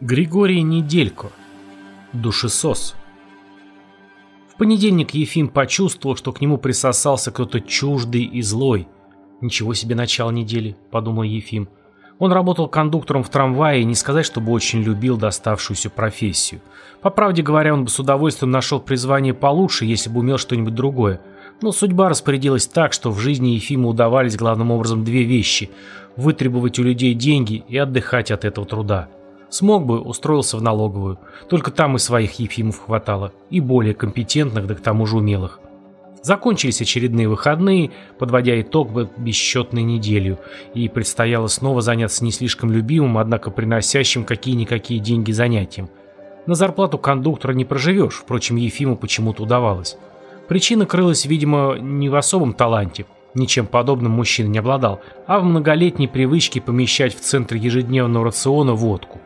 Григорий Неделько. Душесос. В понедельник Ефим почувствовал, что к нему присосался кто-то чуждый и злой. «Ничего себе начало недели», — подумал Ефим. Он работал кондуктором в трамвае и не сказать, чтобы очень любил доставшуюся профессию. По правде говоря, он бы с удовольствием нашел призвание получше, если бы умел что-нибудь другое. Но судьба распорядилась так, что в жизни Ефиму удавались главным образом две вещи – вытребовать у людей деньги и отдыхать от этого труда. Смог бы, устроился в налоговую. Только там и своих Ефимов хватало. И более компетентных, да к тому же умелых. Закончились очередные выходные, подводя итог бесчетной неделю, и предстояло снова заняться не слишком любимым, однако приносящим какие-никакие деньги занятием. На зарплату кондуктора не проживешь, впрочем, Ефиму почему-то удавалось. Причина крылась, видимо, не в особом таланте, ничем подобным мужчина не обладал, а в многолетней привычке помещать в центр ежедневного рациона водку.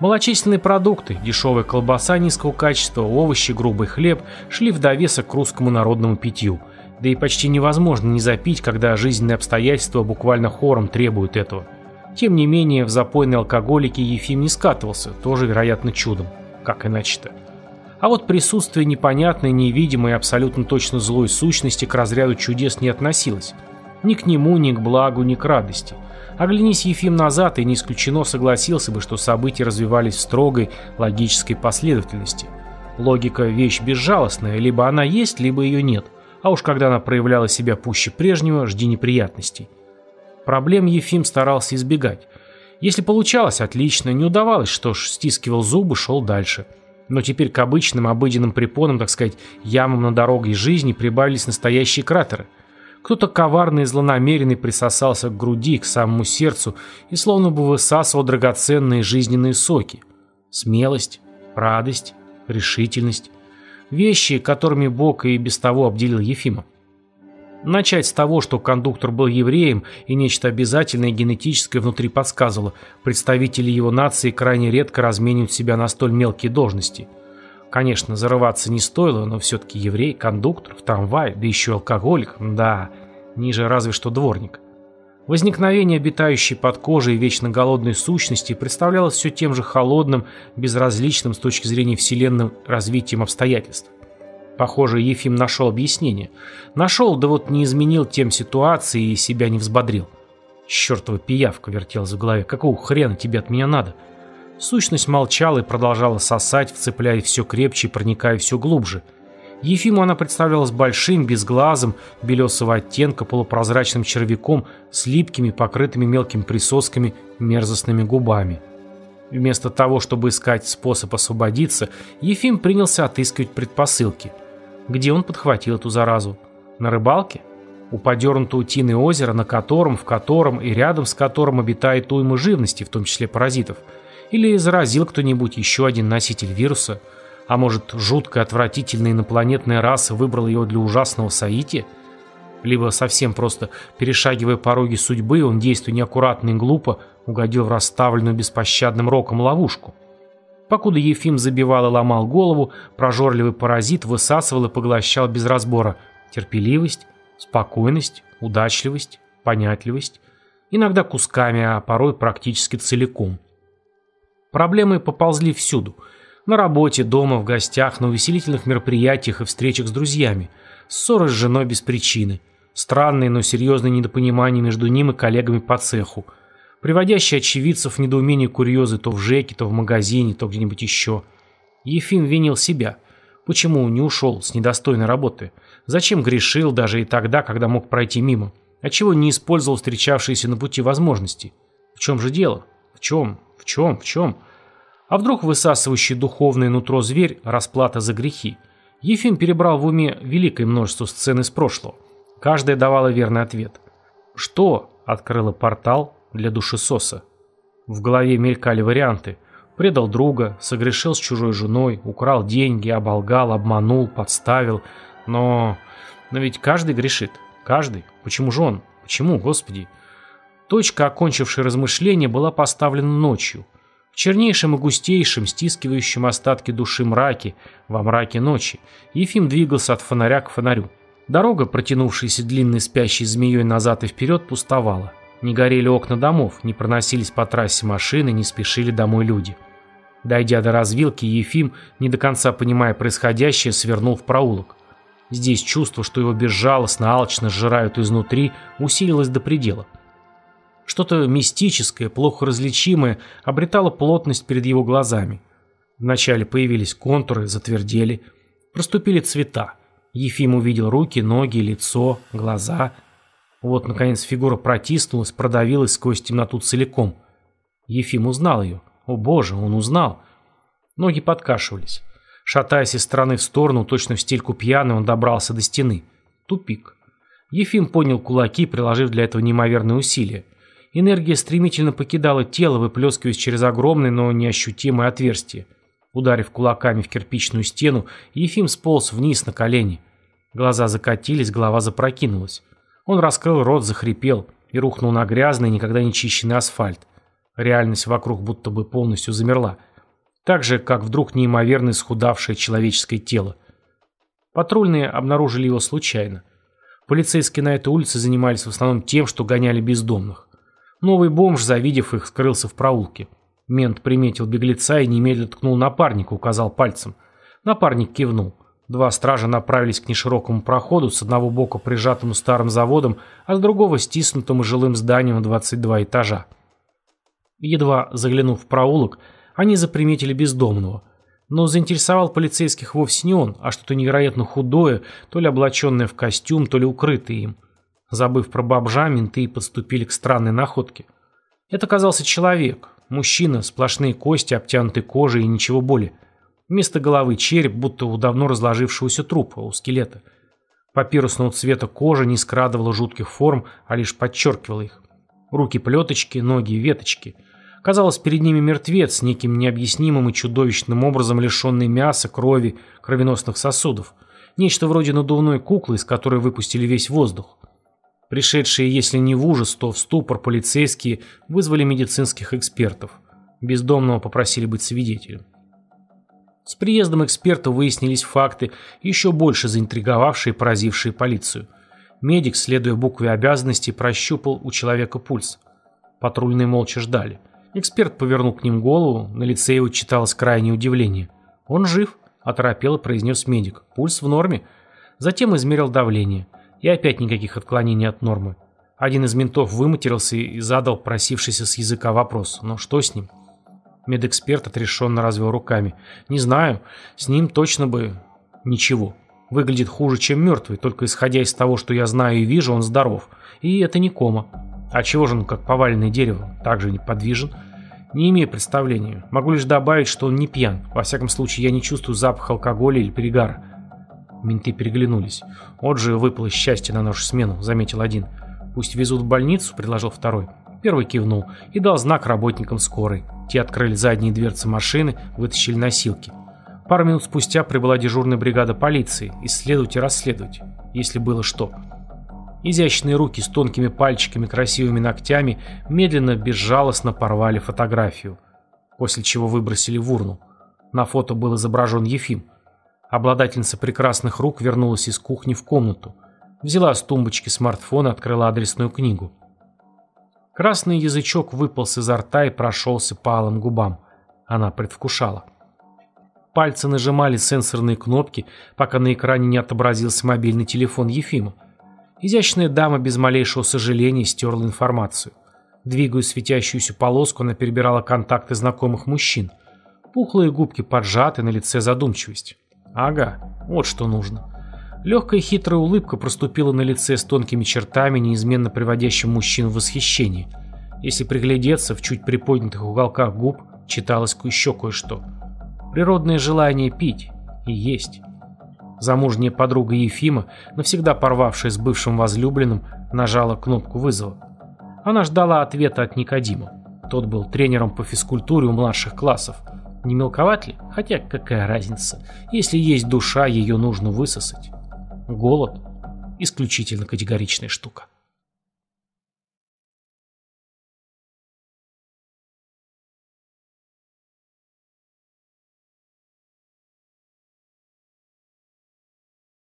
Малочисленные продукты, дешевая колбаса низкого качества, овощи, грубый хлеб шли в довесок к русскому народному питью. Да и почти невозможно не запить, когда жизненные обстоятельства буквально хором требуют этого. Тем не менее, в запойной алкоголике Ефим не скатывался, тоже, вероятно, чудом. Как иначе-то? А вот присутствие непонятной, невидимой, абсолютно точно злой сущности к разряду чудес не относилось. Ни к нему, ни к благу, ни к радости – Оглянись Ефим назад, и не исключено согласился бы, что события развивались в строгой логической последовательности. Логика – вещь безжалостная, либо она есть, либо ее нет. А уж когда она проявляла себя пуще прежнего, жди неприятностей. Проблем Ефим старался избегать. Если получалось, отлично, не удавалось, что ж, стискивал зубы, шел дальше. Но теперь к обычным, обыденным препонам, так сказать, ямам на дороге жизни прибавились настоящие кратеры – кто-то коварный и злонамеренный присосался к груди, к самому сердцу и словно бы высасывал драгоценные жизненные соки. Смелость, радость, решительность. Вещи, которыми Бог и без того обделил Ефима. Начать с того, что кондуктор был евреем и нечто обязательное генетическое внутри подсказывало, представители его нации крайне редко разменивают себя на столь мелкие должности – Конечно, зарываться не стоило, но все-таки еврей, кондуктор, в трамвае, да еще алкоголик, да, ниже разве что дворник. Возникновение обитающей под кожей вечно голодной сущности представлялось все тем же холодным, безразличным с точки зрения вселенным развитием обстоятельств. Похоже, Ефим нашел объяснение. Нашел, да вот не изменил тем ситуации и себя не взбодрил. Чертова пиявка вертелась в голове. Какого хрена тебе от меня надо? — Сущность молчала и продолжала сосать, вцепляя все крепче и проникая все глубже. Ефиму она представлялась большим, безглазым, белесого оттенка, полупрозрачным червяком с липкими, покрытыми мелкими присосками, мерзостными губами. Вместо того, чтобы искать способ освободиться, Ефим принялся отыскивать предпосылки. Где он подхватил эту заразу? На рыбалке? У подернутого утиное озера, на котором, в котором и рядом с которым обитает уйма живности, в том числе паразитов – или заразил кто-нибудь еще один носитель вируса? А может, жуткая, отвратительная инопланетная раса выбрала его для ужасного соития? Либо совсем просто, перешагивая пороги судьбы, он, действуя неаккуратно и глупо, угодил в расставленную беспощадным роком ловушку. Покуда Ефим забивал и ломал голову, прожорливый паразит высасывал и поглощал без разбора терпеливость, спокойность, удачливость, понятливость, иногда кусками, а порой практически целиком – Проблемы поползли всюду. На работе, дома, в гостях, на увеселительных мероприятиях и встречах с друзьями. Ссоры с женой без причины. Странные, но серьезные недопонимания между ним и коллегами по цеху. Приводящие очевидцев в недоумение курьезы то в ЖЭКе, то в магазине, то где-нибудь еще. Ефим винил себя. Почему не ушел с недостойной работы? Зачем грешил даже и тогда, когда мог пройти мимо? Отчего не использовал встречавшиеся на пути возможности? В чем же дело? В чем? В чем? В чем? А вдруг высасывающий духовное нутро зверь – расплата за грехи? Ефим перебрал в уме великое множество сцен из прошлого. Каждая давала верный ответ. Что открыло портал для душесоса? В голове мелькали варианты. Предал друга, согрешил с чужой женой, украл деньги, оболгал, обманул, подставил. Но... Но ведь каждый грешит. Каждый. Почему же он? Почему, Господи? Точка, окончившая размышления, была поставлена ночью. В чернейшем и густейшем, стискивающем остатки души мраке, во мраке ночи, Ефим двигался от фонаря к фонарю. Дорога, протянувшаяся длинной спящей змеей назад и вперед, пустовала. Не горели окна домов, не проносились по трассе машины, не спешили домой люди. Дойдя до развилки, Ефим, не до конца понимая происходящее, свернул в проулок. Здесь чувство, что его безжалостно, алчно сжирают изнутри, усилилось до предела. Что-то мистическое, плохо различимое, обретало плотность перед его глазами. Вначале появились контуры, затвердели, проступили цвета. Ефим увидел руки, ноги, лицо, глаза. Вот, наконец, фигура протиснулась, продавилась сквозь темноту целиком. Ефим узнал ее. О боже, он узнал. Ноги подкашивались. Шатаясь из стороны в сторону, точно в стельку пьяный, он добрался до стены. Тупик. Ефим поднял кулаки, приложив для этого неимоверные усилия. Энергия стремительно покидала тело, выплескиваясь через огромное, но неощутимое отверстие. Ударив кулаками в кирпичную стену, Ефим сполз вниз на колени. Глаза закатились, голова запрокинулась. Он раскрыл рот, захрипел и рухнул на грязный, никогда не чищенный асфальт. Реальность вокруг будто бы полностью замерла. Так же, как вдруг неимоверно исхудавшее человеческое тело. Патрульные обнаружили его случайно. Полицейские на этой улице занимались в основном тем, что гоняли бездомных. Новый бомж, завидев их, скрылся в проулке. Мент приметил беглеца и немедленно ткнул напарника, указал пальцем. Напарник кивнул. Два стража направились к неширокому проходу, с одного бока прижатому старым заводом, а с другого стиснутым жилым зданием в 22 этажа. Едва заглянув в проулок, они заприметили бездомного. Но заинтересовал полицейских вовсе не он, а что-то невероятно худое, то ли облаченное в костюм, то ли укрытое им. Забыв про бомжа, менты подступили к странной находке. Это оказался человек, Мужчина, сплошные кости, обтянутые кожей и ничего более. Вместо головы череп, будто у давно разложившегося трупа, у скелета. Папирусного цвета кожа не скрадывала жутких форм, а лишь подчеркивала их. Руки плеточки, ноги веточки. Казалось, перед ними мертвец, неким необъяснимым и чудовищным образом лишенный мяса, крови, кровеносных сосудов. Нечто вроде надувной куклы, из которой выпустили весь воздух. Пришедшие, если не в ужас, то в ступор полицейские вызвали медицинских экспертов. Бездомного попросили быть свидетелем. С приездом экспертов выяснились факты, еще больше заинтриговавшие и поразившие полицию. Медик, следуя букве обязанностей, прощупал у человека пульс. Патрульные молча ждали. Эксперт повернул к ним голову, на лице его читалось крайнее удивление. «Он жив», – оторопело произнес медик. «Пульс в норме». Затем измерил давление – и опять никаких отклонений от нормы. Один из ментов выматерился и задал просившийся с языка вопрос. Но что с ним? Медэксперт отрешенно развел руками. Не знаю, с ним точно бы ничего. Выглядит хуже, чем мертвый, только исходя из того, что я знаю и вижу, он здоров. И это не кома. А чего же он, как поваленное дерево, также неподвижен? Не имею представления. Могу лишь добавить, что он не пьян. Во всяком случае, я не чувствую запах алкоголя или перегара. Менты переглянулись. «Вот же выпало счастье на нашу смену», — заметил один. «Пусть везут в больницу», — предложил второй. Первый кивнул и дал знак работникам скорой. Те открыли задние дверцы машины, вытащили носилки. Пару минут спустя прибыла дежурная бригада полиции. Исследовать и расследовать, если было что. Изящные руки с тонкими пальчиками, красивыми ногтями медленно, безжалостно порвали фотографию. После чего выбросили в урну. На фото был изображен Ефим. Обладательница прекрасных рук вернулась из кухни в комнату. Взяла с тумбочки смартфон и открыла адресную книгу. Красный язычок выполз изо рта и прошелся по алым губам. Она предвкушала. Пальцы нажимали сенсорные кнопки, пока на экране не отобразился мобильный телефон Ефима. Изящная дама без малейшего сожаления стерла информацию. Двигая светящуюся полоску, она перебирала контакты знакомых мужчин. Пухлые губки поджаты, на лице задумчивость. Ага, вот что нужно. Легкая хитрая улыбка проступила на лице с тонкими чертами, неизменно приводящим мужчин в восхищение. Если приглядеться, в чуть приподнятых уголках губ читалось еще кое-что. Природное желание пить и есть. Замужняя подруга Ефима, навсегда порвавшая с бывшим возлюбленным, нажала кнопку вызова. Она ждала ответа от Никодима. Тот был тренером по физкультуре у младших классов – не мелковат ли? Хотя какая разница? Если есть душа, ее нужно высосать. Голод – исключительно категоричная штука.